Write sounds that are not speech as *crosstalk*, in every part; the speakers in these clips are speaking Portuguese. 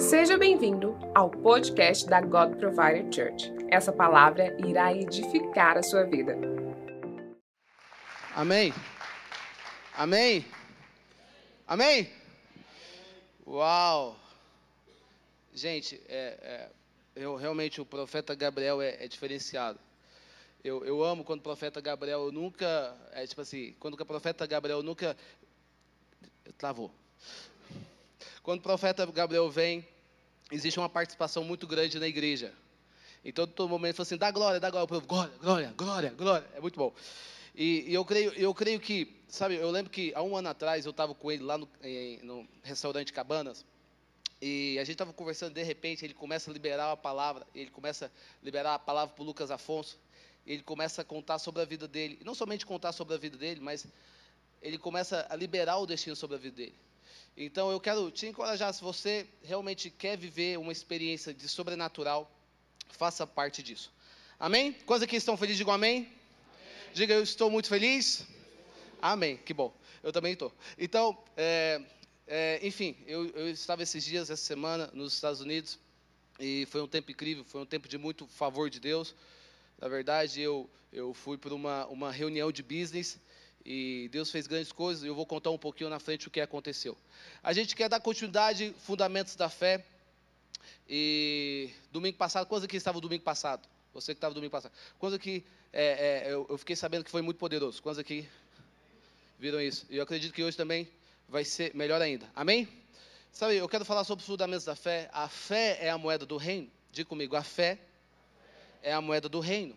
Seja bem-vindo ao podcast da God Provider Church. Essa palavra irá edificar a sua vida. Amém. Amém. Amém. Uau. Gente, é, é, eu realmente o profeta Gabriel é, é diferenciado. Eu, eu, amo quando o profeta Gabriel nunca, é tipo assim, quando o profeta Gabriel nunca travou. Quando o profeta Gabriel vem, existe uma participação muito grande na igreja. Então, todo momento, fala assim, dá glória, dá glória. Povo, glória, glória, glória, glória. É muito bom. E, e, eu, creio, eu creio que, sabe, eu lembro que há um ano atrás eu estava com ele lá no, em, no restaurante Cabanas. E a gente estava conversando, de repente, ele começa a liberar a palavra, ele começa a liberar a palavra para o Lucas Afonso. Ele começa a contar sobre a vida dele. E não somente contar sobre a vida dele, mas ele começa a liberar o destino sobre a vida dele. Então eu quero te encorajar, se você realmente quer viver uma experiência de sobrenatural, faça parte disso. Amém? Quantos aqui estão felizes? Digam amém. amém. Diga, eu estou muito feliz. Amém, que bom. Eu também estou. Então, é, é, enfim, eu, eu estava esses dias, essa semana, nos Estados Unidos, e foi um tempo incrível, foi um tempo de muito favor de Deus. Na verdade, eu, eu fui para uma, uma reunião de business e Deus fez grandes coisas, e eu vou contar um pouquinho na frente o que aconteceu. A gente quer dar continuidade, fundamentos da fé. E domingo passado, quantos aqui estavam domingo passado? Você que estava domingo passado. Quantos aqui, é, é, eu, eu, fiquei sabendo que foi muito poderoso. Quantos aqui viram isso? E eu acredito que hoje também vai ser melhor ainda. Amém? Sabe, eu quero falar sobre os fundamentos da fé. A fé é a moeda do reino. Diga comigo, a fé é a moeda do reino.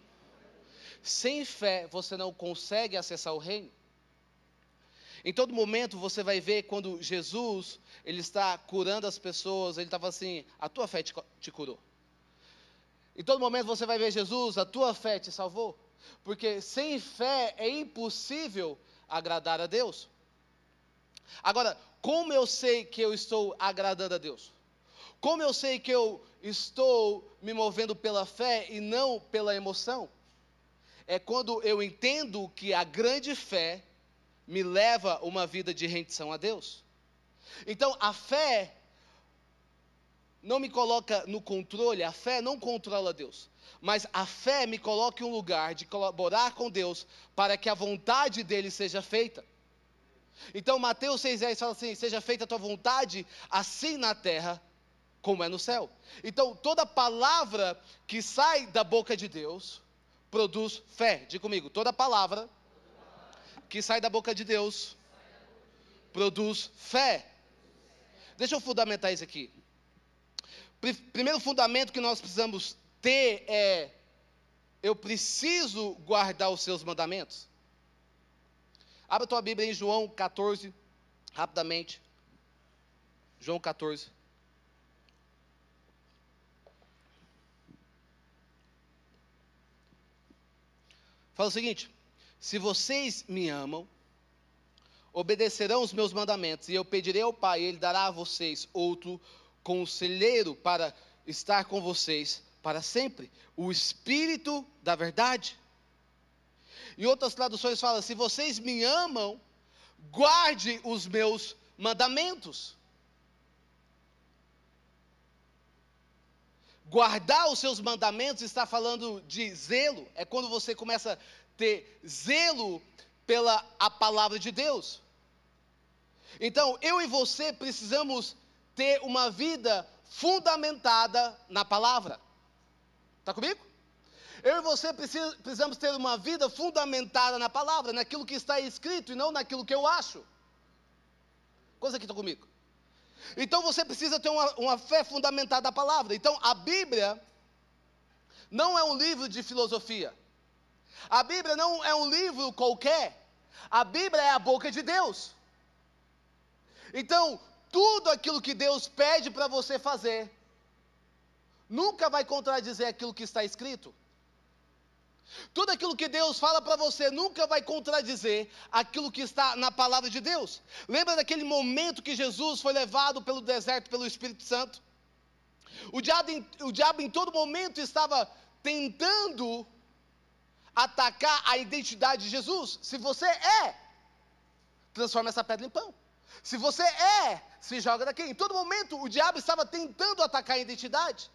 Sem fé, você não consegue acessar o reino. Em todo momento você vai ver quando Jesus ele está curando as pessoas, ele estava assim, a tua fé te, te, curou. Em todo momento você vai ver Jesus, a tua fé te salvou. Porque sem fé é impossível agradar a Deus. Agora, como eu sei que eu estou agradando a Deus? Como eu sei que eu estou me movendo pela fé e não pela emoção? É quando eu entendo que a grande fé me leva uma vida de rendição a Deus. Então, a fé não me coloca no controle, a fé não controla Deus, mas a fé me coloca em um lugar de colaborar com Deus para que a vontade dele seja feita. Então, Mateus 6,10 fala assim: Seja feita a tua vontade, assim na terra como é no céu. Então, toda palavra que sai da boca de Deus, produz fé. Diga comigo, toda palavra que sai da boca de Deus produz fé. Deixa eu fundamentar isso aqui. Primeiro fundamento que nós precisamos ter é: eu preciso guardar os seus mandamentos. Abra tua Bíblia em João 14, rapidamente. João 14. Fala o seguinte: se vocês me amam, obedecerão os meus mandamentos, e eu pedirei ao Pai, e Ele dará a vocês outro conselheiro para estar com vocês para sempre, o Espírito da Verdade. Em outras traduções fala: se vocês me amam, guarde os meus mandamentos. Guardar os seus mandamentos está falando de zelo, é quando você começa a ter zelo pela a palavra de Deus. Então, eu e você precisamos ter uma vida fundamentada na palavra. Está comigo? Eu e você precisamos ter uma vida fundamentada na palavra, naquilo que está escrito e não naquilo que eu acho. Coisa que está comigo? Então você precisa ter uma, uma fé fundamentada na palavra. Então a Bíblia não é um livro de filosofia. A Bíblia não é um livro qualquer. A Bíblia é a boca de Deus. Então, tudo aquilo que Deus pede para você fazer, nunca vai contradizer aquilo que está escrito. Tudo aquilo que Deus fala para você nunca vai contradizer aquilo que está na palavra de Deus. Lembra daquele momento que Jesus foi levado pelo deserto pelo Espírito Santo? O diabo, em, o diabo em todo momento estava tentando atacar a identidade de Jesus. Se você é, transforma essa pedra em pão. Se você é, se joga daqui. Em todo momento, o diabo estava tentando atacar a identidade.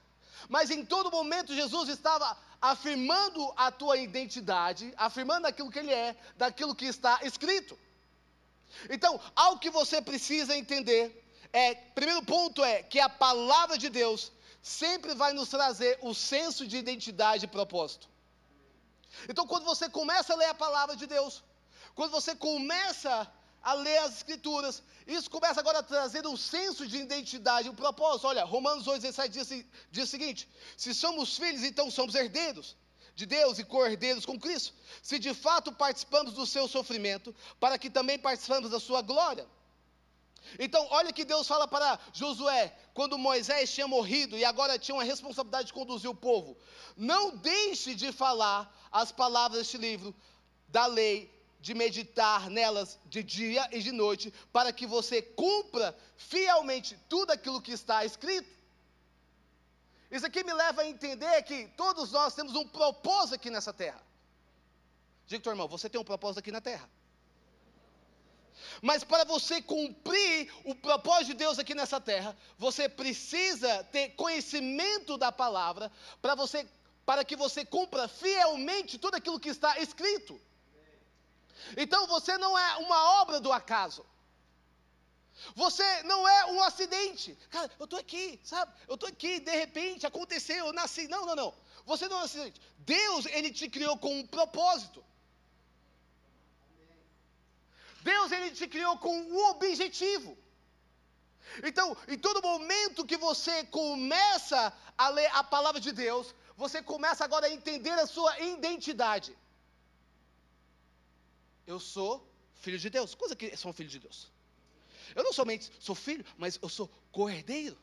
Mas em todo momento, Jesus estava afirmando a tua identidade, afirmando aquilo que ele é, daquilo que está escrito. Então, algo que você precisa entender é, primeiro ponto é que a palavra de Deus sempre vai nos trazer o senso de identidade e propósito. Então, quando você começa a ler a palavra de Deus, quando você começa a ler as escrituras, isso começa agora a trazer um senso de identidade, um propósito. Olha, Romanos 8, 17 diz, diz o seguinte: se somos filhos, então somos herdeiros de Deus e co-herdeiros com Cristo. Se de fato participamos do seu sofrimento, para que também participamos da sua glória. Então, olha que Deus fala para Josué, quando Moisés tinha morrido e agora tinha uma responsabilidade de conduzir o povo: não deixe de falar as palavras deste livro da lei, de meditar nelas de dia e de noite, para que você cumpra fielmente tudo aquilo que está escrito. Isso aqui me leva a entender que todos nós temos um propósito aqui nessa terra. Diga, teu irmão, você tem um propósito aqui na terra. Mas para você cumprir o propósito de Deus aqui nessa terra, você precisa ter conhecimento da palavra para você para que você cumpra fielmente tudo aquilo que está escrito. Então você não é uma obra do acaso. Você não é um acidente. Cara, eu estou aqui, sabe? Eu estou aqui, de repente aconteceu, eu nasci. Não, não, não. Você não é um acidente. Deus, Ele te criou com um propósito. Deus ele te criou com um objetivo. Então, em todo momento que você começa a ler a palavra de Deus, você começa agora a entender a sua identidade. Eu sou filho de Deus. Coisa que sou filho de Deus. Eu não somente sou filho, mas eu sou cordeiro.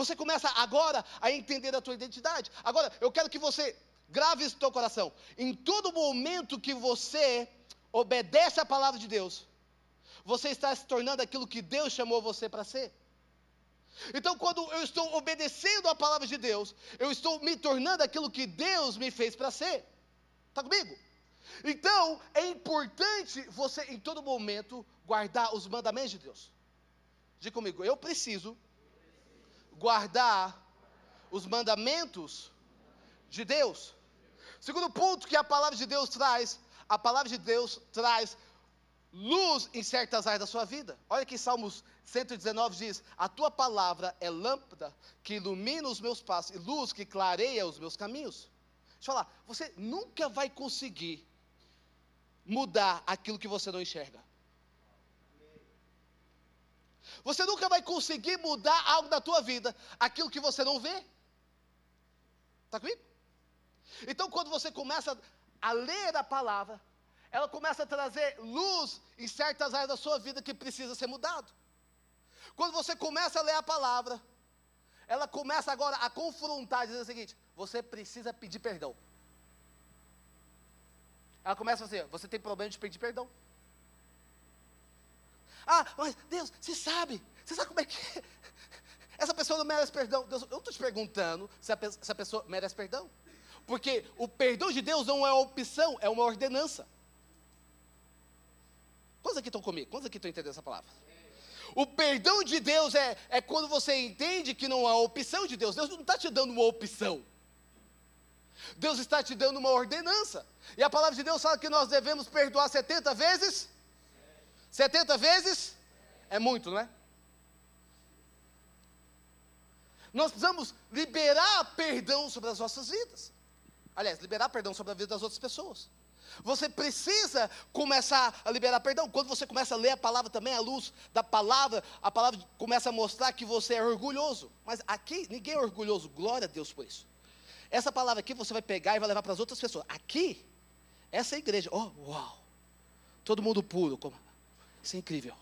Você começa agora a entender a tua identidade. Agora, eu quero que você Grave isso no teu coração. Em todo momento que você obedece à palavra de Deus, você está se tornando aquilo que Deus chamou você para ser. Então, quando eu estou obedecendo à palavra de Deus, eu estou me tornando aquilo que Deus me fez para ser. Está comigo? Então, é importante você, em todo momento, guardar os mandamentos de Deus. Diga comigo, eu preciso guardar os mandamentos de Deus. Segundo ponto que a palavra de Deus traz, a palavra de Deus traz luz em certas áreas da sua vida. Olha que Salmos 119 diz: A tua palavra é lâmpada que ilumina os meus passos e luz que clareia os meus caminhos. Deixa eu falar, você nunca vai conseguir mudar aquilo que você não enxerga. Você nunca vai conseguir mudar algo da tua vida, aquilo que você não vê. Está comigo? Então, quando você começa a ler a palavra, ela começa a trazer luz em certas áreas da sua vida que precisa ser mudado. Quando você começa a ler a palavra, ela começa agora a confrontar, dizendo o seguinte: você precisa pedir perdão. Ela começa a dizer: você tem problema de pedir perdão. Ah, mas Deus, você sabe, você sabe como é que é? Essa pessoa não merece perdão. Deus, eu não estou te perguntando se a, se a pessoa merece perdão. Porque o perdão de Deus não é uma opção, é uma ordenança. Quantos aqui estão comigo? Quantos aqui estão entendendo essa palavra? O perdão de Deus é, é quando você entende que não é opção de Deus. Deus não está te dando uma opção. Deus está te dando uma ordenança. E a palavra de Deus fala que nós devemos perdoar 70 vezes. 70 vezes é muito, não é? Nós precisamos liberar perdão sobre as nossas vidas. Aliás, liberar perdão sobre a vida das outras pessoas. Você precisa começar a liberar perdão. Quando você começa a ler a palavra também, a luz da palavra, a palavra começa a mostrar que você é orgulhoso. Mas aqui, ninguém é orgulhoso. Glória a Deus por isso. Essa palavra aqui você vai pegar e vai levar para as outras pessoas. Aqui, essa é a igreja. Oh, uau! Todo mundo puro. Isso é incrível.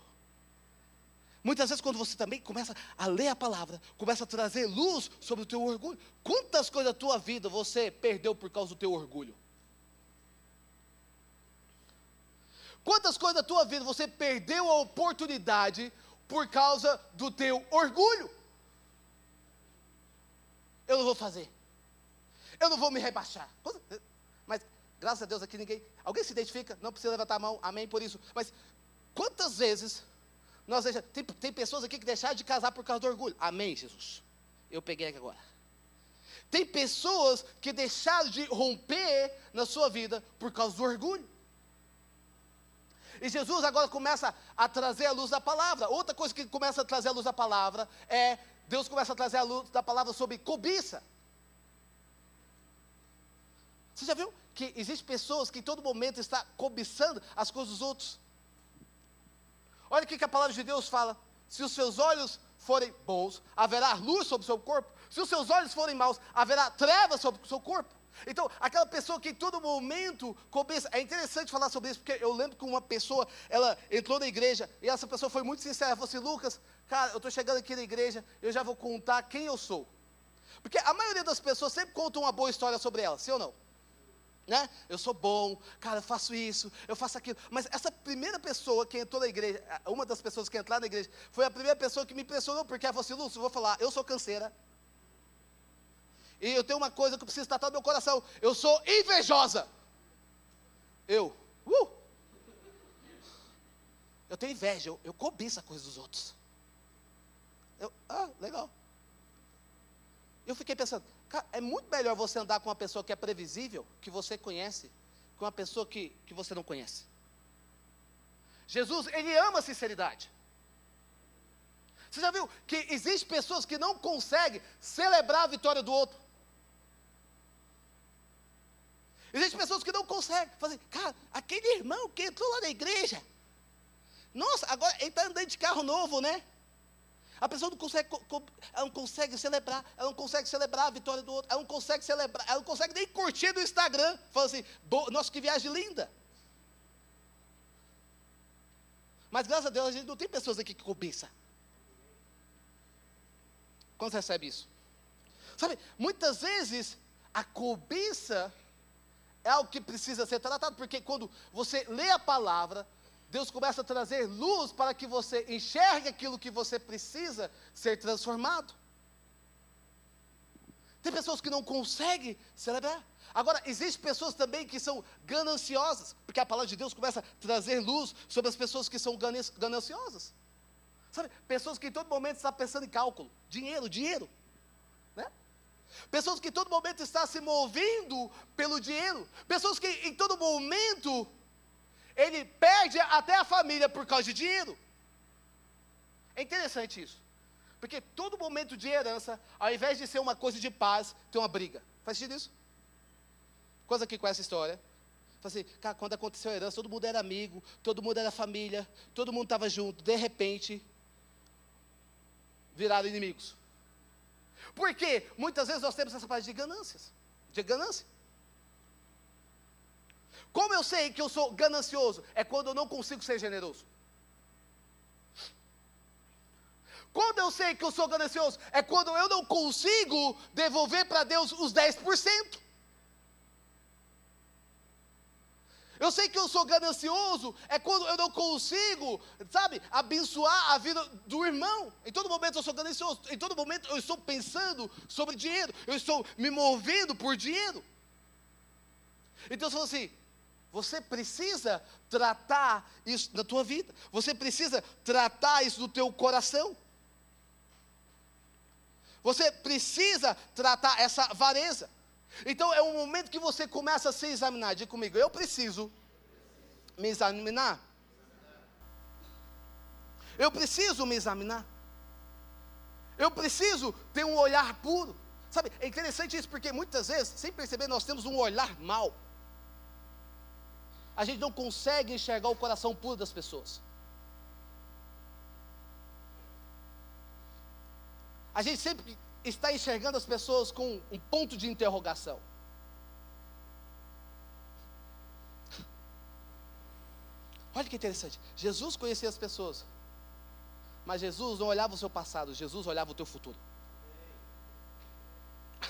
Muitas vezes, quando você também começa a ler a palavra, começa a trazer luz sobre o teu orgulho. Quantas coisas da tua vida você perdeu por causa do teu orgulho? Quantas coisas da tua vida você perdeu a oportunidade por causa do teu orgulho? Eu não vou fazer. Eu não vou me rebaixar. Mas, graças a Deus aqui ninguém. Alguém se identifica? Não precisa levantar a mão. Amém por isso. Mas quantas vezes nós deixamos. Tem, tem pessoas aqui que deixaram de casar por causa do orgulho. Amém, Jesus. Eu peguei aqui agora. Tem pessoas que deixaram de romper na sua vida por causa do orgulho. E Jesus agora começa a trazer a luz da palavra. Outra coisa que começa a trazer a luz da palavra é Deus começa a trazer a luz da palavra sobre cobiça. Você já viu que existem pessoas que em todo momento está cobiçando as coisas dos outros? Olha o que a palavra de Deus fala. Se os seus olhos forem bons, haverá luz sobre o seu corpo. Se os seus olhos forem maus, haverá trevas sobre o seu corpo. Então, aquela pessoa que em todo momento cobiça. É interessante falar sobre isso, porque eu lembro que uma pessoa, ela entrou na igreja, e essa pessoa foi muito sincera. Ela falou assim: Lucas, cara, eu estou chegando aqui na igreja, eu já vou contar quem eu sou. Porque a maioria das pessoas sempre conta uma boa história sobre ela, sim ou não? Né? Eu sou bom, cara, eu faço isso, eu faço aquilo. Mas essa primeira pessoa que entrou na igreja, uma das pessoas que entraram na igreja, foi a primeira pessoa que me impressionou, porque ela falou assim, Lúcio, vou falar, eu sou canseira. E eu tenho uma coisa que eu preciso tratar no meu coração. Eu sou invejosa. Eu, uh! Eu tenho inveja, eu, eu cobiço a coisa dos outros. Eu, ah, legal. Eu fiquei pensando, Cara, é muito melhor você andar com uma pessoa que é previsível, que você conhece, com uma pessoa que, que você não conhece. Jesus, ele ama a sinceridade. Você já viu que existem pessoas que não conseguem celebrar a vitória do outro? Existem pessoas que não conseguem. Fazer, cara, aquele irmão que entrou lá na igreja. Nossa, agora ele está andando de carro novo, né? A pessoa não consegue, ela não consegue celebrar, ela não consegue celebrar a vitória do outro, ela não consegue celebrar, ela não consegue nem curtir no Instagram. Fala assim, nossa, que viagem linda. Mas graças a Deus a gente não tem pessoas aqui que cobiça. Quando recebe isso? Sabe, muitas vezes a cobiça é algo que precisa ser tratado, porque quando você lê a palavra, Deus começa a trazer luz para que você enxergue aquilo que você precisa ser transformado. Tem pessoas que não conseguem celebrar. Agora, existem pessoas também que são gananciosas, porque a palavra de Deus começa a trazer luz sobre as pessoas que são gananciosas. Sabe, pessoas que em todo momento estão pensando em cálculo, dinheiro, dinheiro. Né? Pessoas que em todo momento estão se movendo pelo dinheiro. Pessoas que em todo momento ele perde até a família por causa de dinheiro. É interessante isso. Porque todo momento de herança, ao invés de ser uma coisa de paz, tem uma briga. Faz sentido isso? Coisa aqui com essa história. Assim, cara, quando aconteceu a herança, todo mundo era amigo, todo mundo era família, todo mundo estava junto. De repente, viraram inimigos. Porque muitas vezes nós temos essa parte de ganâncias, de ganância. Como eu sei que eu sou ganancioso? É quando eu não consigo ser generoso. Quando eu sei que eu sou ganancioso? É quando eu não consigo devolver para Deus os 10%. Eu sei que eu sou ganancioso, é quando eu não consigo, sabe, abençoar a vida do irmão. Em todo momento eu sou ganancioso, em todo momento eu estou pensando sobre dinheiro, eu estou me movendo por dinheiro. Então você fala assim: você precisa tratar isso na tua vida. Você precisa tratar isso no teu coração. Você precisa tratar essa avareza. Então é um momento que você começa a se examinar. Diga comigo, eu preciso me examinar. Eu preciso me examinar. Eu preciso ter um olhar puro. Sabe, é interessante isso porque muitas vezes, sem perceber, nós temos um olhar mau a gente não consegue enxergar o coração puro das pessoas. A gente sempre está enxergando as pessoas com um ponto de interrogação. Olha que interessante. Jesus conhecia as pessoas. Mas Jesus não olhava o seu passado, Jesus olhava o teu futuro. *laughs*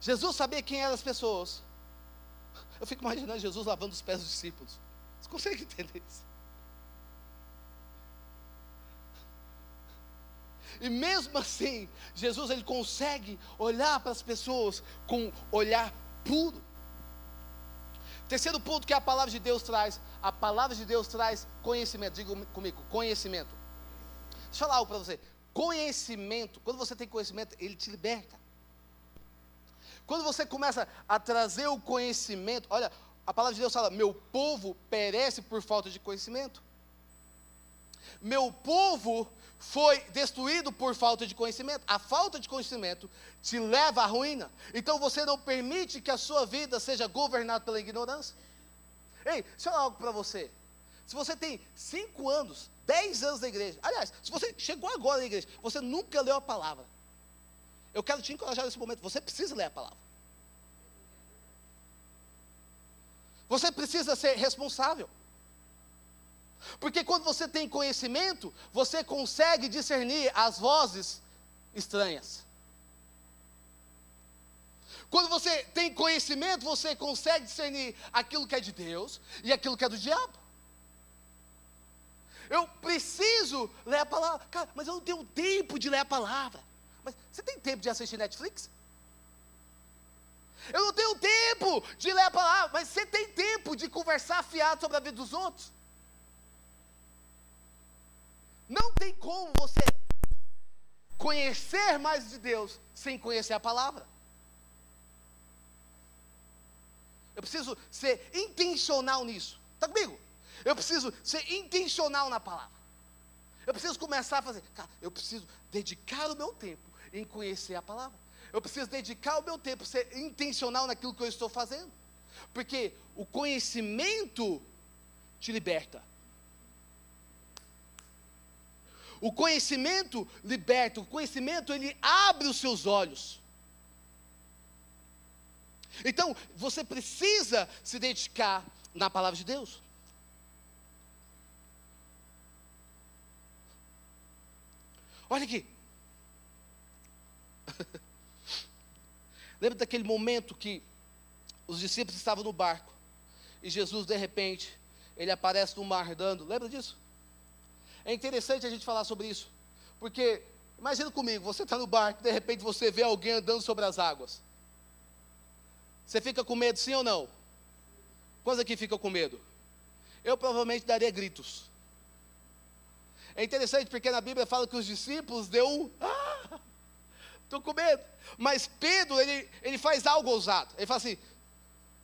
Jesus sabia quem eram as pessoas. Eu fico imaginando Jesus lavando os pés dos discípulos. Você consegue entender isso? E mesmo assim, Jesus ele consegue olhar para as pessoas com olhar puro. Terceiro ponto que a palavra de Deus traz: a palavra de Deus traz conhecimento. Diga comigo, conhecimento. Deixa eu falar algo para você. Conhecimento, quando você tem conhecimento, ele te liberta. Quando você começa a trazer o conhecimento, olha, a palavra de Deus fala: meu povo perece por falta de conhecimento. Meu povo foi destruído por falta de conhecimento. A falta de conhecimento te leva à ruína. Então você não permite que a sua vida seja governada pela ignorância. Ei, deixa eu falar algo para você. Se você tem cinco anos, dez anos na igreja, aliás, se você chegou agora na igreja, você nunca leu a palavra. Eu quero te encorajar nesse momento. Você precisa ler a palavra. Você precisa ser responsável. Porque quando você tem conhecimento, você consegue discernir as vozes estranhas. Quando você tem conhecimento, você consegue discernir aquilo que é de Deus e aquilo que é do diabo. Eu preciso ler a palavra. Cara, mas eu não tenho tempo de ler a palavra. Mas você tem tempo de assistir Netflix? Eu não tenho tempo de ler a palavra, mas você tem tempo de conversar fiado sobre a vida dos outros? Não tem como você conhecer mais de Deus sem conhecer a palavra. Eu preciso ser intencional nisso. Está comigo? Eu preciso ser intencional na palavra. Eu preciso começar a fazer. Cara, eu preciso dedicar o meu tempo em conhecer a palavra. Eu preciso dedicar o meu tempo, ser intencional naquilo que eu estou fazendo. Porque o conhecimento te liberta. O conhecimento liberta, o conhecimento ele abre os seus olhos. Então, você precisa se dedicar na palavra de Deus. Olha aqui. *laughs* Lembra daquele momento que os discípulos estavam no barco e Jesus, de repente, ele aparece no mar dando. Lembra disso? É interessante a gente falar sobre isso, porque imagina comigo, você está no barco, de repente você vê alguém andando sobre as águas. Você fica com medo, sim ou não? Quantos aqui ficam com medo? Eu provavelmente daria gritos. É interessante porque na Bíblia fala que os discípulos deu um. Ah, estou com medo. Mas Pedro, ele, ele faz algo ousado. Ele fala assim: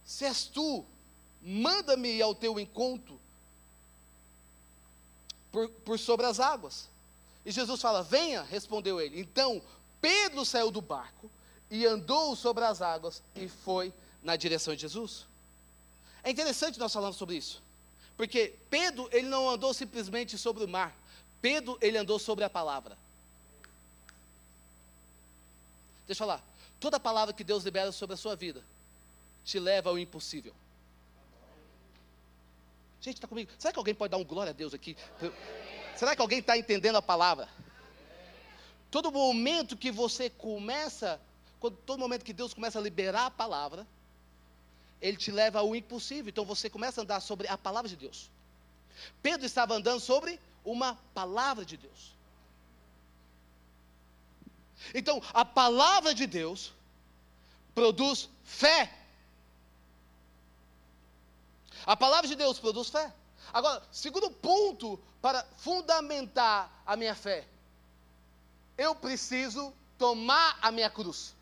Se és tu, manda-me ao teu encontro por, por sobre as águas. E Jesus fala: Venha, respondeu ele. Então Pedro saiu do barco e andou sobre as águas e foi na direção de Jesus. É interessante nós falarmos sobre isso, porque Pedro ele não andou simplesmente sobre o mar. Pedro ele andou sobre a palavra. Deixa falar. Toda palavra que Deus libera sobre a sua vida te leva ao impossível. Gente, está comigo? Será que alguém pode dar um glória a Deus aqui? Será que alguém está entendendo a palavra? Todo momento que você começa, quando, todo momento que Deus começa a liberar a palavra, Ele te leva ao impossível. Então você começa a andar sobre a palavra de Deus. Pedro estava andando sobre uma palavra de Deus. Então, a palavra de Deus produz fé a palavra de Deus produz fé. Agora, segundo ponto para fundamentar a minha fé, eu preciso tomar a minha cruz.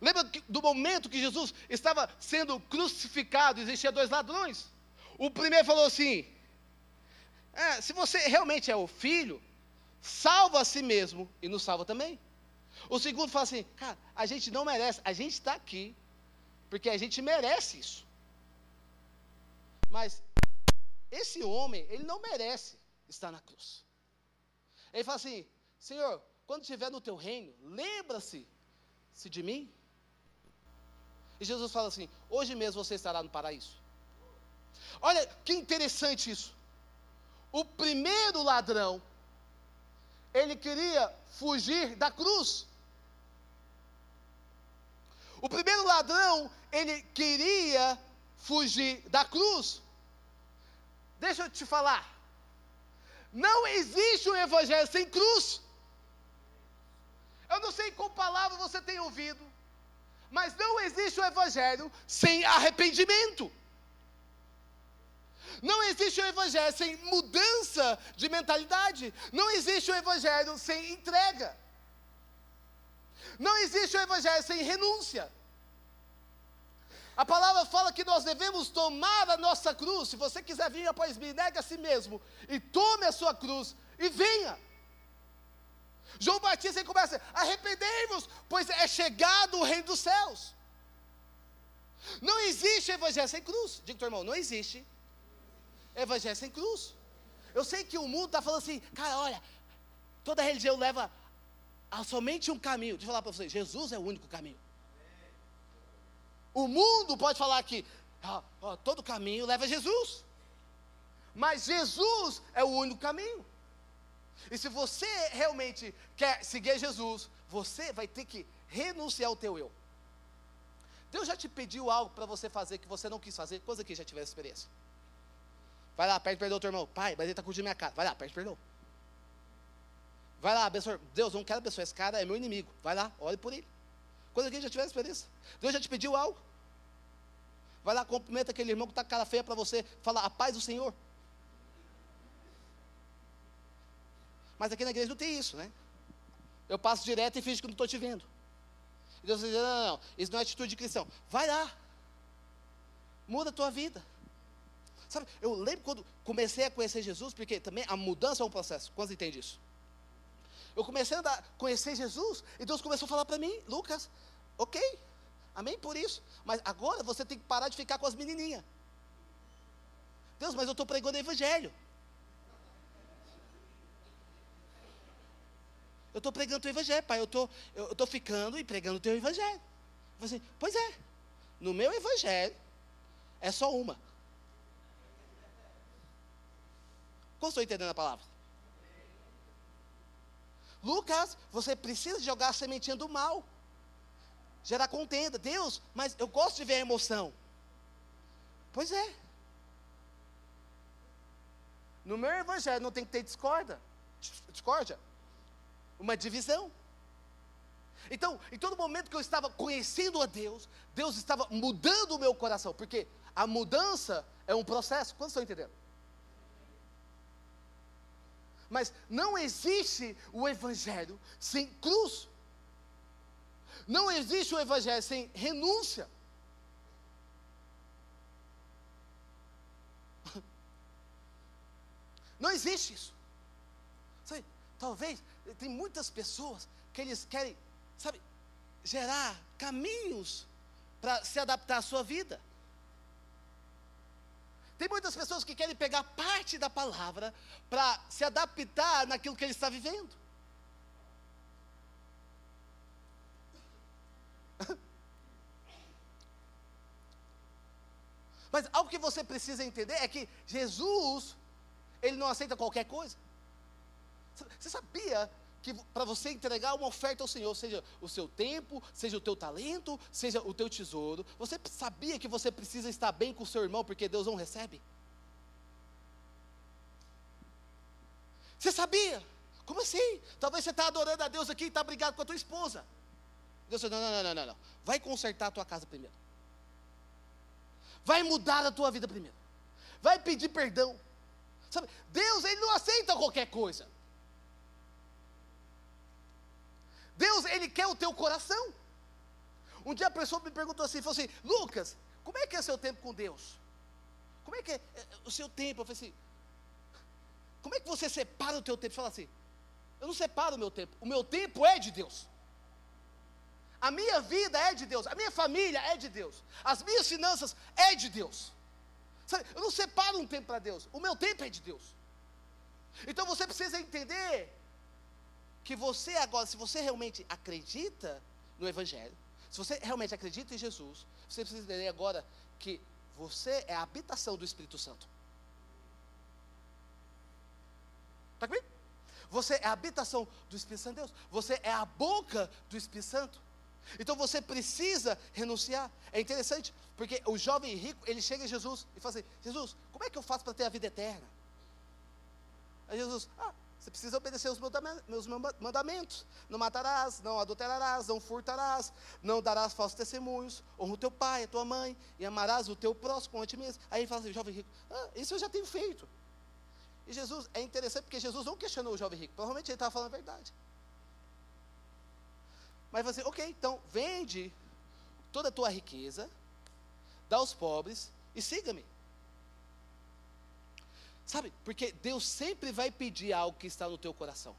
Lembra do momento que Jesus estava sendo crucificado, existia dois ladrões. O primeiro falou assim: é, se você realmente é o filho, salva a si mesmo e nos salva também. O segundo fala assim: cara, a gente não merece, a gente está aqui porque a gente merece isso. Mas esse homem, ele não merece estar na cruz. Ele fala assim: Senhor, quando estiver no teu reino, lembra-se se de mim. E Jesus fala assim: Hoje mesmo você estará no paraíso. Olha que interessante isso. O primeiro ladrão, ele queria fugir da cruz. O primeiro ladrão, ele queria fugir da cruz. Deixa eu te falar. Não existe um evangelho sem cruz. Eu não sei qual palavra você tem ouvido, Mas não existe o evangelho sem arrependimento. Não existe o evangelho sem mudança de mentalidade. Não existe o evangelho sem entrega. Não existe o evangelho sem renúncia. A palavra fala que nós devemos tomar a nossa cruz. Se você quiser vir após mim, negue a si mesmo e tome a sua cruz e venha. João Batista ele começa: arrependei-vos, pois é chegado o reino dos céus. Não existe evangelho sem cruz. Diga, teu irmão, não existe evangelho sem cruz. Eu sei que o mundo está falando assim, cara, olha, toda religião leva a somente um caminho. Deixa eu falar para vocês: Jesus é o único caminho. O mundo pode falar que ó, ó, todo caminho leva a Jesus. Mas Jesus é o único caminho. E se você realmente quer seguir Jesus, você vai ter que renunciar ao teu eu. Deus já te pediu algo para você fazer que você não quis fazer? Coisa que já tiver experiência. Vai lá, pede perdão ao teu irmão. Pai, mas ele está curtindo minha cara. Vai lá, pede perdão. Vai lá, abençoa. Deus, não quero abençoar. Esse cara é meu inimigo. Vai lá, ore por ele. Quando alguém já tiver experiência. Deus já te pediu algo. Vai lá, cumprimenta aquele irmão que está com cara feia para você. Fala, a paz do Senhor. Mas aqui na igreja não tem isso, né? Eu passo direto e finge que não estou te vendo. E Deus diz, não, não, não, isso não é atitude de cristão. Vai lá. Muda a tua vida. Sabe, eu lembro quando comecei a conhecer Jesus, porque também a mudança é um processo. Quantos entendem isso? Eu comecei a conhecer Jesus, e Deus começou a falar para mim, Lucas, ok, amém por isso. Mas agora você tem que parar de ficar com as menininhas. Deus, mas eu estou pregando o evangelho. Eu estou pregando o evangelho, pai. Eu tô, estou ficando e pregando o teu evangelho. Eu assim, pois é, no meu evangelho é só uma. Como estou entendendo a palavra? Lucas, você precisa jogar a sementinha do mal. Gerar contenda. Deus, mas eu gosto de ver a emoção. Pois é. No meu evangelho não tem que ter discorda. Discórdia. Uma divisão. Então, em todo momento que eu estava conhecendo a Deus, Deus estava mudando o meu coração. Porque a mudança é um processo. Quantos estão entendendo? Mas não existe o Evangelho sem cruz. Não existe o Evangelho sem renúncia. *laughs* Não existe isso. Sabe, talvez tem muitas pessoas que eles querem, sabe, gerar caminhos para se adaptar à sua vida. Tem muitas pessoas que querem pegar parte da palavra para se adaptar naquilo que ele está vivendo. *laughs* Mas algo que você precisa entender é que Jesus, ele não aceita qualquer coisa. Você sabia que para você entregar uma oferta ao Senhor, seja o seu tempo, seja o teu talento, seja o teu tesouro, você sabia que você precisa estar bem com o seu irmão, porque Deus não recebe? Você sabia? Como assim? Talvez você está adorando a Deus aqui e está brigado com a tua esposa. Deus não, não, não, não, não. Vai consertar a tua casa primeiro. Vai mudar a tua vida primeiro. Vai pedir perdão. Sabe, Deus, Ele não aceita qualquer coisa. Deus, Ele quer o teu coração. Um dia a pessoa me perguntou assim, falou assim, Lucas, como é que é seu tempo com Deus? Como é que é, é o seu tempo? Eu falei assim, como é que você separa o teu tempo? Fala assim, eu não separo o meu tempo, o meu tempo é de Deus. A minha vida é de Deus, a minha família é de Deus, as minhas finanças é de Deus. Sabe, eu não separo um tempo para Deus, o meu tempo é de Deus. Então você precisa entender que você agora, se você realmente acredita no Evangelho, se você realmente acredita em Jesus, você precisa entender agora que você é a habitação do Espírito Santo. Está comigo? Você é a habitação do Espírito Santo de Deus. Você é a boca do Espírito Santo. Então você precisa renunciar. É interessante, porque o jovem rico, ele chega a Jesus e fala assim: Jesus, como é que eu faço para ter a vida eterna? Aí Jesus, ah, Você precisa obedecer os meus mandamentos. Não matarás, não adulterarás, não furtarás, não darás falsos testemunhos, honra o teu pai, a tua mãe, e amarás o teu próximo como a ti mesmo. Aí ele fala assim, jovem rico, ah, isso eu já tenho feito. E Jesus, é interessante porque Jesus não questionou o jovem rico, provavelmente ele estava falando a verdade. Mas você, ok, então vende toda a tua riqueza, dá aos pobres e siga-me. Sabe, porque Deus sempre vai pedir algo que está no teu coração.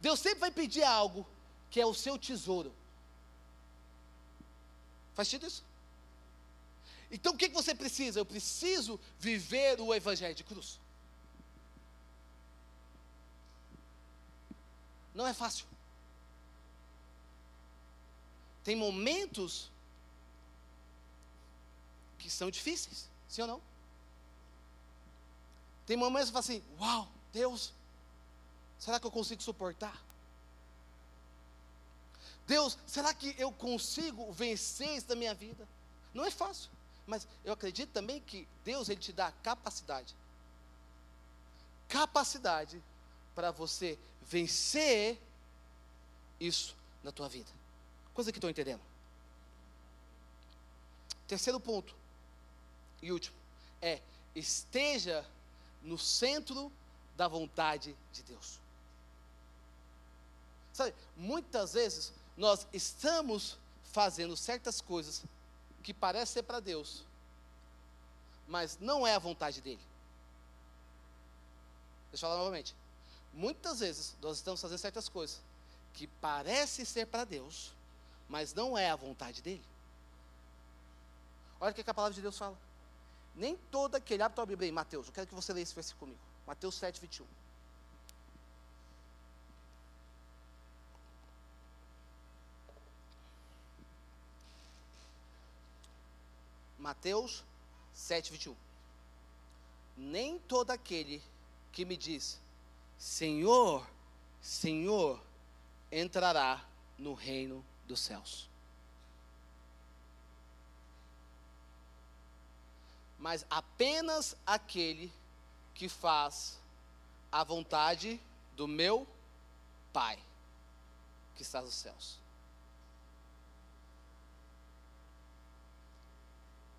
Deus sempre vai pedir algo que é o seu tesouro. Faz sentido isso? Então o que, você precisa? Eu preciso viver o Evangelho de cruz. Não é fácil. Tem momentos que são difíceis, sim ou não? Tem momentos que fala assim: Uau, Deus, será que eu consigo suportar? Deus, será que eu consigo vencer isso da minha vida? Não é fácil, mas eu acredito também que Deus ele te dá capacidade. Capacidade para você vencer isso na tua vida. Coisa que estou entendendo. Terceiro ponto e último é esteja no centro da vontade de Deus. Sabe, muitas vezes nós estamos fazendo certas coisas que parecem ser para Deus, mas não é a vontade dele. Deixa eu falar novamente. Muitas vezes nós estamos fazendo certas coisas que parecem ser para Deus, mas não é a vontade dele. Olha o que a palavra de Deus fala. Nem todo aquele. Abre tua Bíblia aí, Mateus. Eu quero que você leia esse versículo comigo. Mateus 7, 21. Mateus 7, 21. Nem todo aquele que me diz, Senhor, Senhor, entrará no reino dos céus. Mas apenas aquele que faz a vontade do meu Pai, que está nos céus.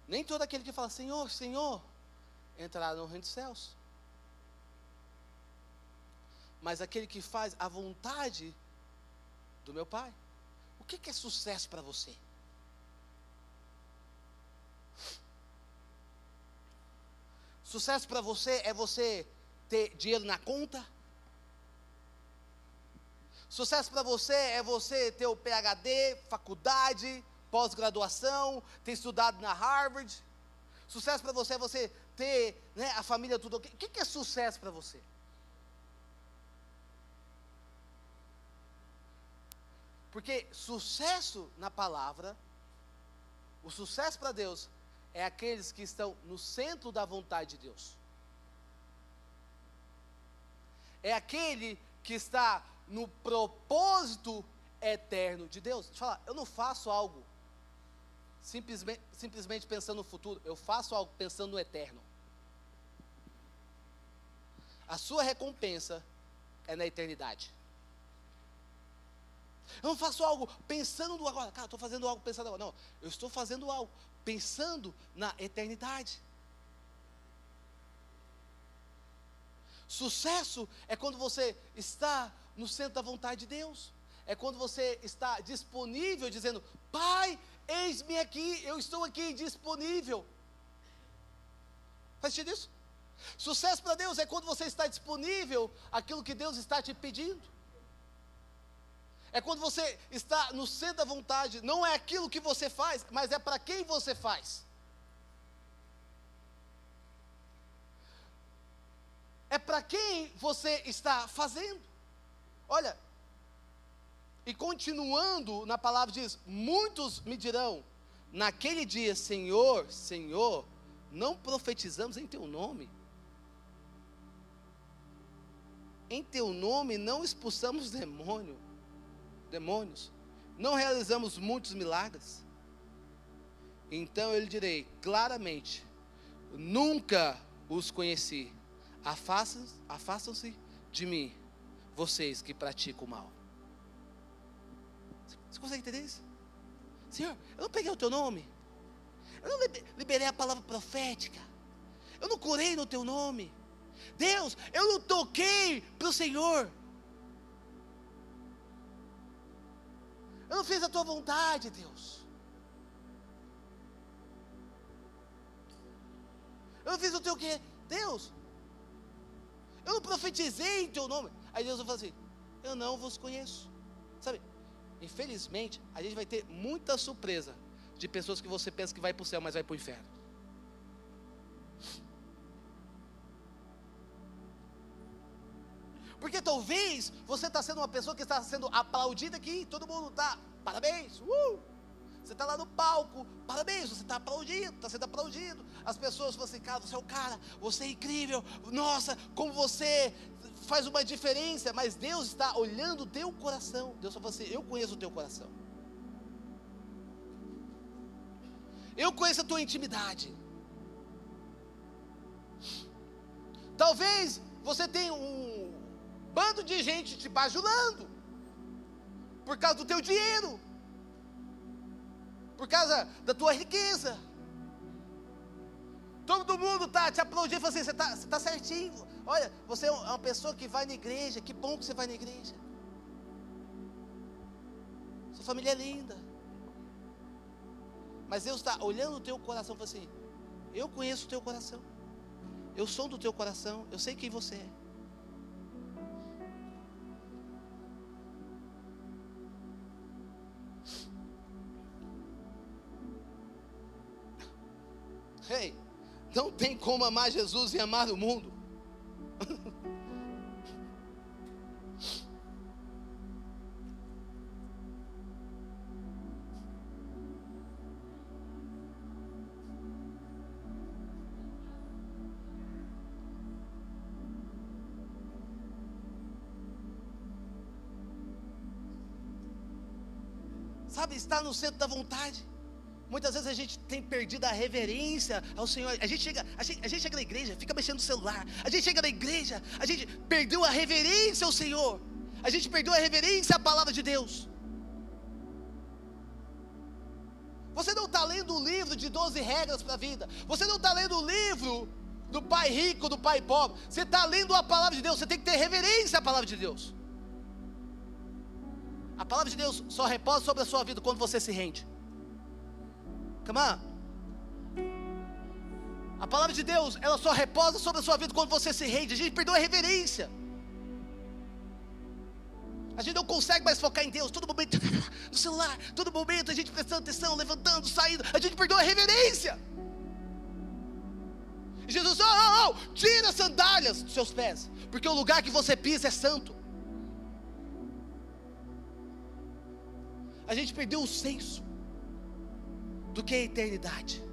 Nem todo aquele que fala, Senhor, Senhor, entrará no reino dos céus. Mas aquele que faz a vontade do meu Pai. O que, é sucesso para você? Sucesso para você é você ter dinheiro na conta? Sucesso para você é você ter o PhD, faculdade, pós-graduação, ter estudado na Harvard. Sucesso para você é você ter né, a família tudo ok. O que, que é sucesso para você? Porque sucesso na palavra, o sucesso para Deus é aqueles que estão no centro da vontade de Deus. É aquele que está no propósito eterno de Deus. Deixa eu falar, eu não faço algo simplesmente, simplesmente pensando no futuro, eu faço algo pensando no eterno. A sua recompensa é na eternidade. Eu não faço algo pensando no agora. Cara, estou fazendo algo pensando agora. Não, eu estou fazendo algo pensando na eternidade. Sucesso é quando você está no centro da vontade de Deus. É quando você está disponível, dizendo: Pai, eis-me aqui, eu estou aqui disponível. Faz sentido isso? Sucesso para Deus é quando você está disponível aquilo que Deus está te pedindo. É quando você está no centro da vontade, não é aquilo que você faz, mas é para quem você faz. É para quem você está fazendo. Olha, e continuando na palavra diz: muitos me dirão, naquele dia, Senhor, Senhor, não profetizamos em teu nome. Em teu nome não expulsamos demônio demônios, não realizamos muitos milagres. Então eu lhe direi claramente: nunca os conheci. Afastam-se de mim, vocês que praticam o mal. Você consegue entender isso? Senhor, eu não peguei o teu nome. Eu não liberei a palavra profética. Eu não curei no teu nome. Deus, eu não toquei para o Senhor. Eu não fiz a tua vontade, Deus. Eu não fiz o teu quê? Deus, eu não profetizei em teu nome. Aí Deus vai falar assim: Eu não vos conheço. Sabe, infelizmente, a gente vai ter muita surpresa de pessoas que você pensa que vai para o céu, mas vai para o inferno. Porque talvez você está sendo uma pessoa que está sendo aplaudida aqui, todo mundo está, parabéns, uh! Você está lá no palco, parabéns, você está aplaudido, está sendo aplaudido. As pessoas falam assim, cara, você é o cara, você é incrível, nossa, como você faz uma diferença, mas Deus está olhando o teu coração. Deus fala assim: Eu conheço o teu coração. Eu conheço a tua intimidade. Talvez você tenha um bando de gente te bajulando por causa do teu dinheiro por causa da tua riqueza. Todo mundo está te aplaudindo e fala assim: você está tá certinho. Olha, você é uma pessoa que vai na igreja. Que bom que você vai na igreja. Sua família é linda. Mas Deus está olhando o teu coração e fala assim: Eu conheço o teu coração. Eu sou do teu coração. Eu sei quem você é. Como amar Jesus e amar o mundo. Sabe, estar no centro da vontade. Muitas vezes a gente tem perdido a reverência ao Senhor. A gente chega, a gente, a gente chega na igreja, fica mexendo no celular. A gente chega na igreja, a gente perdeu a reverência ao Senhor. A gente perdeu a reverência à palavra de Deus. Você não está lendo o livro de 12 regras para a vida. Você não está lendo o livro do pai rico, do pai pobre. Você está lendo a palavra de Deus. Você tem que ter reverência à palavra de Deus. A palavra de Deus só reposa sobre a sua vida quando você se rende. Come on. A palavra de Deus, ela só reposa sobre a sua vida quando você se rende. A gente perdeu a reverência. A gente não consegue mais focar em Deus. Todo momento *laughs* no celular, todo momento a gente prestando atenção, levantando, saindo. A gente perdeu a reverência. E Jesus, oh, oh, oh, tira as sandálias dos seus pés, porque o lugar que você pisa é santo. A gente perdeu o senso do que a eternidade.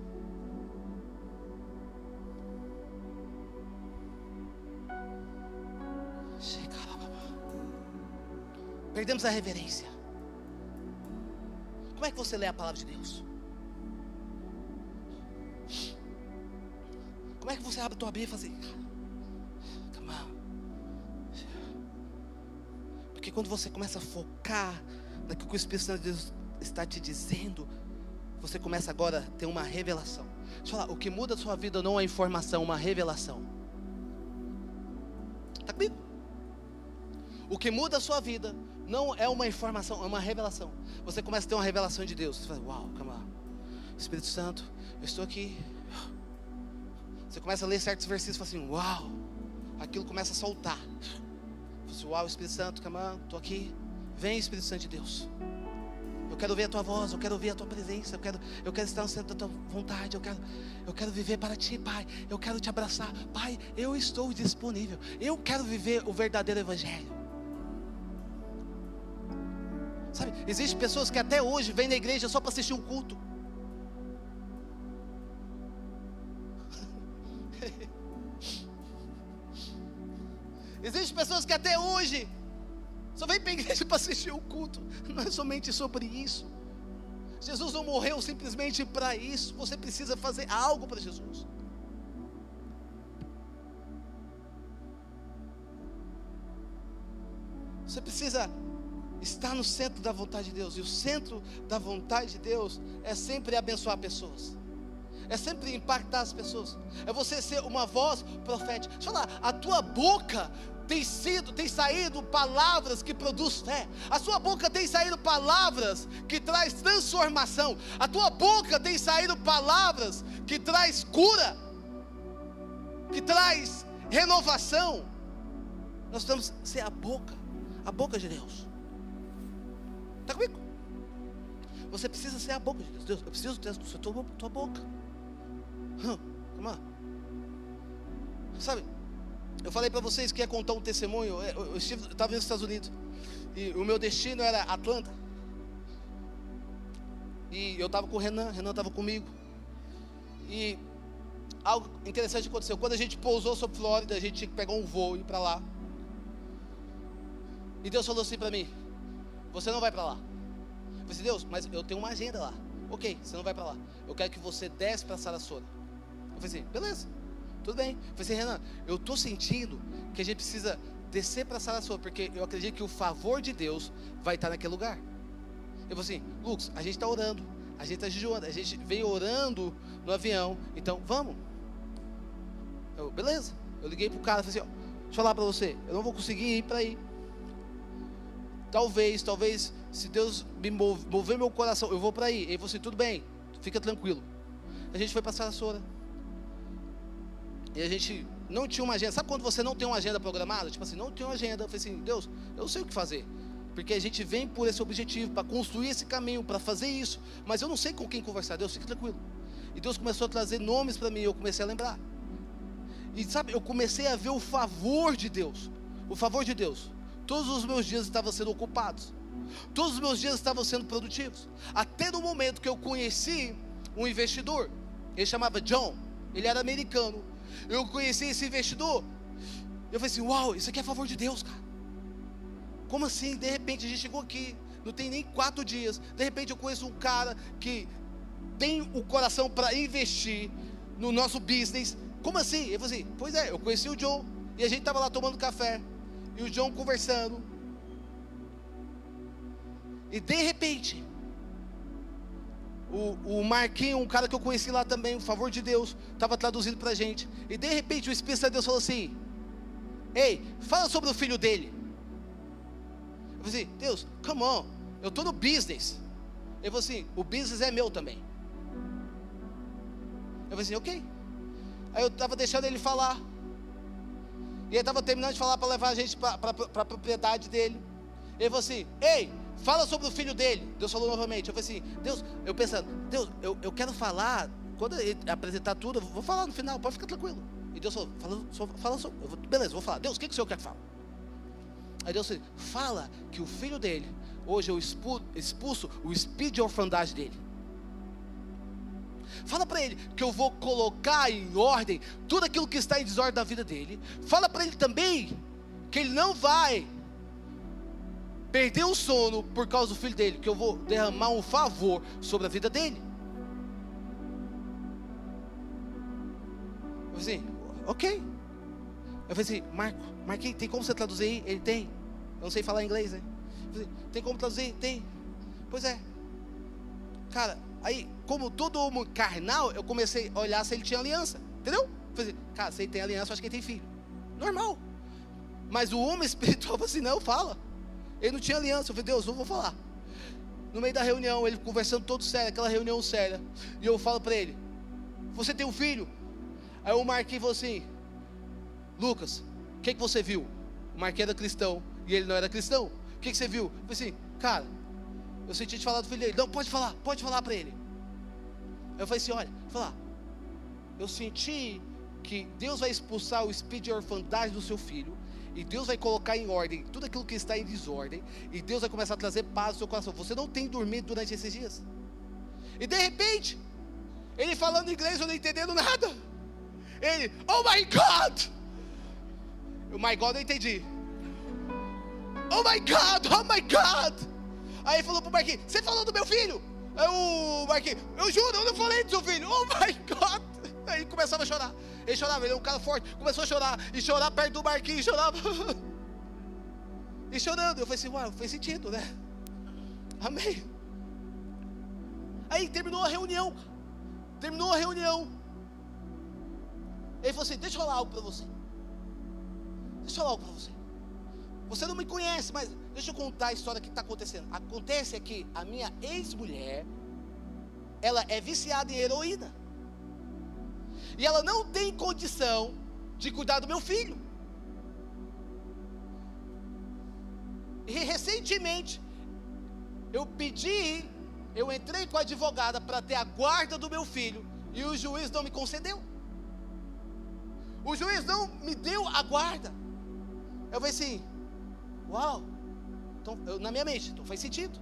Perdemos a reverência. Como é que você lê a palavra de Deus? Como é que você abre a tua Bíblia e faz assim? Porque quando você começa a focar naquilo que o Espírito Santo de Deus está te dizendo, você começa agora a ter uma revelação. Deixa eu falar, o que muda a sua vida não é informação, é uma revelação. Está comigo? O que muda a sua vida não é uma informação, é uma revelação. Você começa a ter uma revelação de Deus. Você fala, uau, calma lá. Espírito Santo, eu estou aqui. Você começa a ler certos versículos e fala assim, uau. Aquilo começa a soltar. Você, assim, uau, Espírito Santo, calma, estou aqui. Vem, Espírito Santo de Deus. Quero ouvir a tua voz, eu quero ouvir a tua presença, eu quero, eu quero estar no centro da tua vontade, eu quero, eu quero viver para ti, Pai. Eu quero te abraçar, Pai. Eu estou disponível. Eu quero viver o verdadeiro evangelho. Sabe, existem pessoas que até hoje vêm na igreja só para assistir um culto. *laughs* Existem pessoas que até hoje só vem para a igreja *laughs* para assistir o culto. Não é somente sobre isso. Jesus não morreu simplesmente para isso. Você precisa fazer algo para Jesus. Você precisa estar no centro da vontade de Deus. E o centro da vontade de Deus é sempre abençoar pessoas. É sempre impactar as pessoas. É você ser uma voz profética. Deixa eu falar, a tua boca tem sido, tem saído palavras que produz fé. A sua boca tem saído palavras que traz transformação. A tua boca tem saído palavras que traz cura, que traz renovação. Nós que ser a boca, a boca de Deus. Está comigo? Você precisa ser a boca de Deus. Deus, eu preciso ter a tua, tua boca. Hum, come on. Sabe? Eu falei para vocês que ia contar um testemunho. É, eu estava nos Estados Unidos. E o meu destino era Atlanta. E eu estava com o Renan, Renan estava comigo. E algo interessante aconteceu. Quando a gente pousou sobre Flórida, a gente tinha que pegar um voo e ir para lá. E Deus falou assim para mim: Você não vai para lá. Eu falei assim, Deus, mas eu tenho uma agenda lá. Ok, você não vai para lá. Eu quero que você desce para Sarasota. Eu falei assim: Beleza. Tudo bem. Eu falei assim, Renan, eu estou sentindo que a gente precisa descer para a sala sua, porque eu acredito que o favor de Deus vai estar naquele lugar. Eu falei assim, Lucas, a gente está orando, a gente está jejuando, a gente veio orando no avião, então vamos. Eu, beleza. Eu liguei pro cara e falei assim, ó, deixa eu falar para você, eu não vou conseguir ir para aí. Talvez, talvez, se Deus me mover meu coração, eu vou para aí. Ele falou assim, tudo bem, fica tranquilo. A gente foi para a Sarasota. E a gente não tinha uma agenda. Sabe quando você não tem uma agenda programada? Tipo assim, não tem uma agenda. Eu falei assim, Deus, eu sei o que fazer. Porque a gente vem por esse objetivo, para construir esse caminho, para fazer isso. Mas eu não sei com quem conversar. Deus, fique tranquilo. E Deus começou a trazer nomes para mim. E eu comecei a lembrar. E sabe, eu comecei a ver o favor de Deus. O favor de Deus. Todos os meus dias estavam sendo ocupados. Todos os meus dias estavam sendo produtivos. Até no momento que eu conheci um investidor. Ele chamava John. Ele era americano eu conheci esse investidor. Eu falei assim: Uau, isso aqui é a favor de Deus, cara. Como assim? De repente a gente chegou aqui, não tem nem quatro dias. De repente eu conheço um cara que tem o coração para investir no nosso business. Como assim? Eu falei assim: Pois é, eu conheci o John e a gente estava lá tomando café e o John conversando. E de repente, o, o Marquinho, um cara que eu conheci lá também, o favor de Deus, estava traduzindo para a gente. E de repente o Espírito de Deus falou assim: Ei, fala sobre o filho dele. Eu falei assim: Deus, come on, eu estou no business. Ele falou assim: O business é meu também. Eu falei assim: Ok. Aí eu estava deixando ele falar. E ele estava terminando de falar para levar a gente para a propriedade dele. Ele falou assim: Ei, Fala sobre o filho dele. Deus falou novamente. Eu falei assim, Deus, eu pensando, Deus, eu, eu quero falar, quando ele apresentar tudo, eu vou falar no final, pode ficar tranquilo. E Deus falou, fala, fala sobre, vou, beleza, vou falar. Deus, o que, que o Senhor quer que fale? Aí Deus falou, fala que o filho dele, hoje eu expulso, expulso o espírito de orfandade dele. Fala para ele que eu vou colocar em ordem tudo aquilo que está em desordem na vida dele. Fala para ele também que ele não vai perdeu o sono por causa do filho dele, que eu vou derramar um favor sobre a vida dele. Eu falei assim, ok. Eu falei assim, Marco, Marquinhos, tem como você traduzir aí? Ele tem. Eu não sei falar inglês, né? Falei, tem como traduzir? Tem. Pois é. Cara, aí, como todo homem carnal, eu comecei a olhar se ele tinha aliança. Entendeu? Eu falei, assim, cara, se ele tem aliança, eu acho que ele tem filho. Normal. Mas o homem *laughs* espiritual falou assim, não, fala. Ele não tinha aliança. Eu falei, Deus, não vou falar. No meio da reunião, ele conversando todo sério, aquela reunião séria. E eu falo para ele: Você tem um filho? Aí marquei e falou assim: Lucas, o que, que você viu? O Marquei era cristão e ele não era cristão. O que, que você viu? Eu falei assim: Cara, eu senti te falar do filho dele. Não, pode falar, pode falar para ele. Eu falei assim: Olha, falar. Eu senti que Deus vai expulsar o espírito de orfandade do seu filho e Deus vai colocar em ordem tudo aquilo que está em desordem, e Deus vai começar a trazer paz no seu coração. Você não tem dormido durante esses dias. E de repente, ele falando inglês, eu não entendendo nada. Ele, oh my God! O my God eu entendi. Oh my God, oh my God! Aí falou pro Marquinhos, você falou do meu filho? Aí o Marquinhos, eu juro, eu não falei do seu filho. Oh my God! Aí começava a chorar. Ele chorava, ele é um cara forte. Começou a chorar. E chorar perto do barquinho, chorava. *laughs* E chorando. Eu falei assim, uau, fez sentido, né? Amém. Aí terminou a reunião. Terminou a reunião. Ele falou assim: Deixa eu falar algo para você. Deixa eu falar algo para você. Você não me conhece, mas deixa eu contar a história que está acontecendo. Acontece é que a minha ex-mulher, ela é viciada em heroína. E ela não tem condição de cuidar do meu filho. E recentemente, eu pedi, eu entrei com a advogada para ter a guarda do meu filho, e o juiz não me concedeu. O juiz não me deu a guarda. Eu falei assim, uau, então, eu, na minha mente, então faz sentido.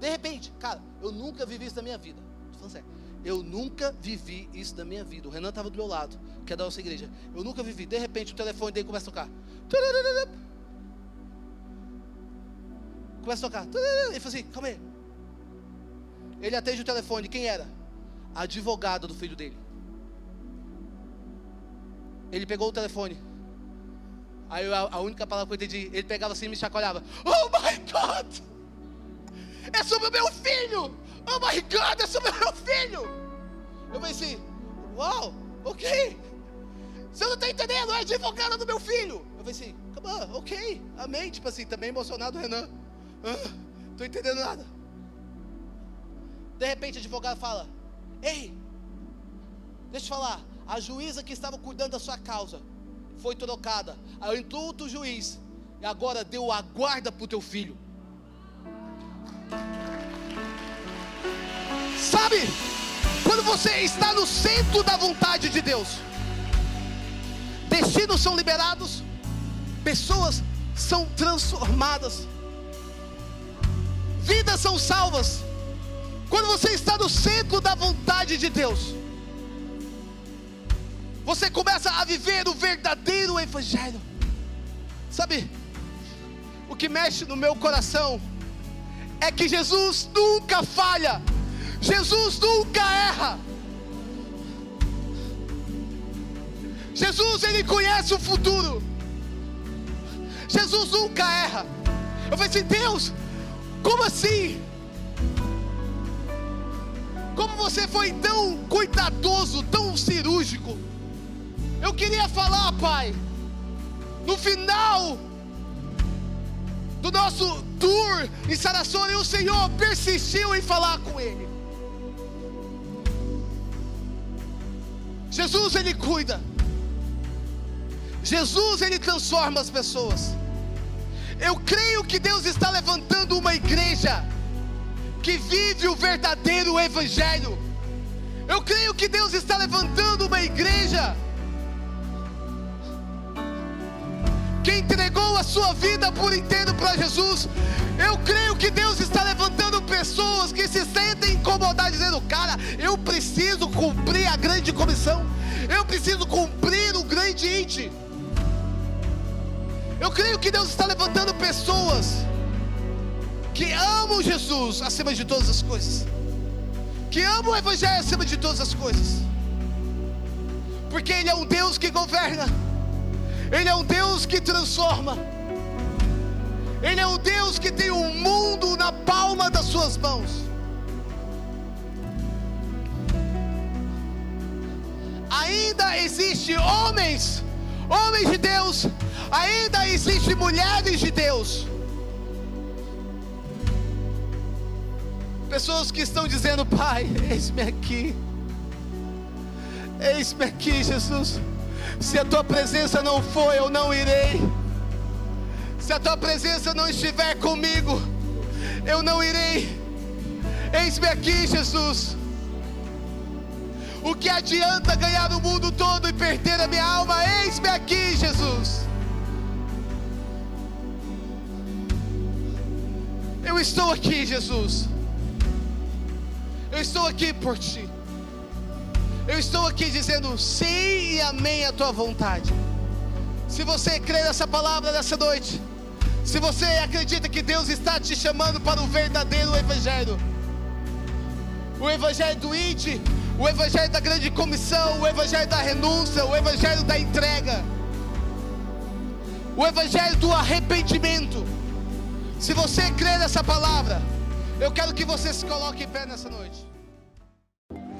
De repente, cara, eu nunca vivi isso na minha vida. Estou falando sério. Eu nunca vivi isso na minha vida. O Renan estava do meu lado, que é da nossa igreja. Eu nunca vivi. De repente, o telefone dele começa a tocar. Começa a tocar. Ele falou assim: calma aí. Ele atende o telefone. Quem era? A advogada do filho dele. Ele pegou o telefone. Aí a, a, única palavra que eu entendi, ele pegava assim e me chacoalhava. Oh my God! É sobre o meu filho! Oh my God, é sobre o meu filho! Eu assim, uau, ok. Você não está entendendo, é advogada do meu filho. Eu come on, ok, amém. Tipo assim, também emocionado, Renan. Ah, tô entendendo nada. De repente a advogada fala, ei, deixa eu falar, a juíza que estava cuidando da sua causa foi trocada. Aí entrou outro juiz e agora deu a guarda para o teu filho. Sabe, você está no centro da vontade de Deus, destinos são liberados, pessoas são transformadas, vidas são salvas. Quando você está no centro da vontade de Deus, você começa a viver o verdadeiro Evangelho. Sabe, o que mexe no meu coração é que Jesus nunca falha, Jesus nunca erra. Jesus, Ele conhece o futuro. Jesus nunca erra. Eu falei assim, Deus, como assim? Como você foi tão cuidadoso, tão cirúrgico? Eu queria falar, Pai, no final do nosso tour em Sarasota, e o Senhor persistiu em falar com ele. Jesus, Ele cuida. Jesus, Ele transforma as pessoas. Eu creio que Deus está levantando uma igreja que vive o verdadeiro Evangelho. Eu creio que Deus está levantando uma igreja que entregou a sua vida por inteiro para Jesus. Eu creio que Deus está levantando pessoas que se sentem incomodadas, dizendo: Cara, eu preciso cumprir a grande comissão, eu preciso cumprir o grande índice. Eu creio que Deus está levantando pessoas que amam Jesus acima de todas as coisas, que amam o Evangelho acima de todas as coisas, porque Ele é um Deus que governa. Ele é um Deus que transforma. Ele é um Deus que tem o mundo na palma das suas mãos. Ainda existe homens, homens de Deus, ainda existe mulheres de Deus. Pessoas que estão dizendo, Pai, eis-me aqui. Eis-me aqui, Jesus. Se a tua presença não for, eu não irei. Se a tua presença não estiver comigo, eu não irei. Eis-me aqui, Jesus. O que adianta ganhar o mundo todo e perder a minha alma? Eis-me aqui, Jesus. Eu estou aqui, Jesus. Eu estou aqui por ti. Eu estou aqui dizendo sim e amém à tua vontade. Se você crê nessa palavra nessa noite, se você acredita que Deus está te chamando para o verdadeiro Evangelho, o Evangelho do ID, o Evangelho da grande comissão, o Evangelho da renúncia, o Evangelho da entrega. o evangelho do arrependimento. Se você crê nessa palavra, eu quero que você se coloque em pé nessa noite.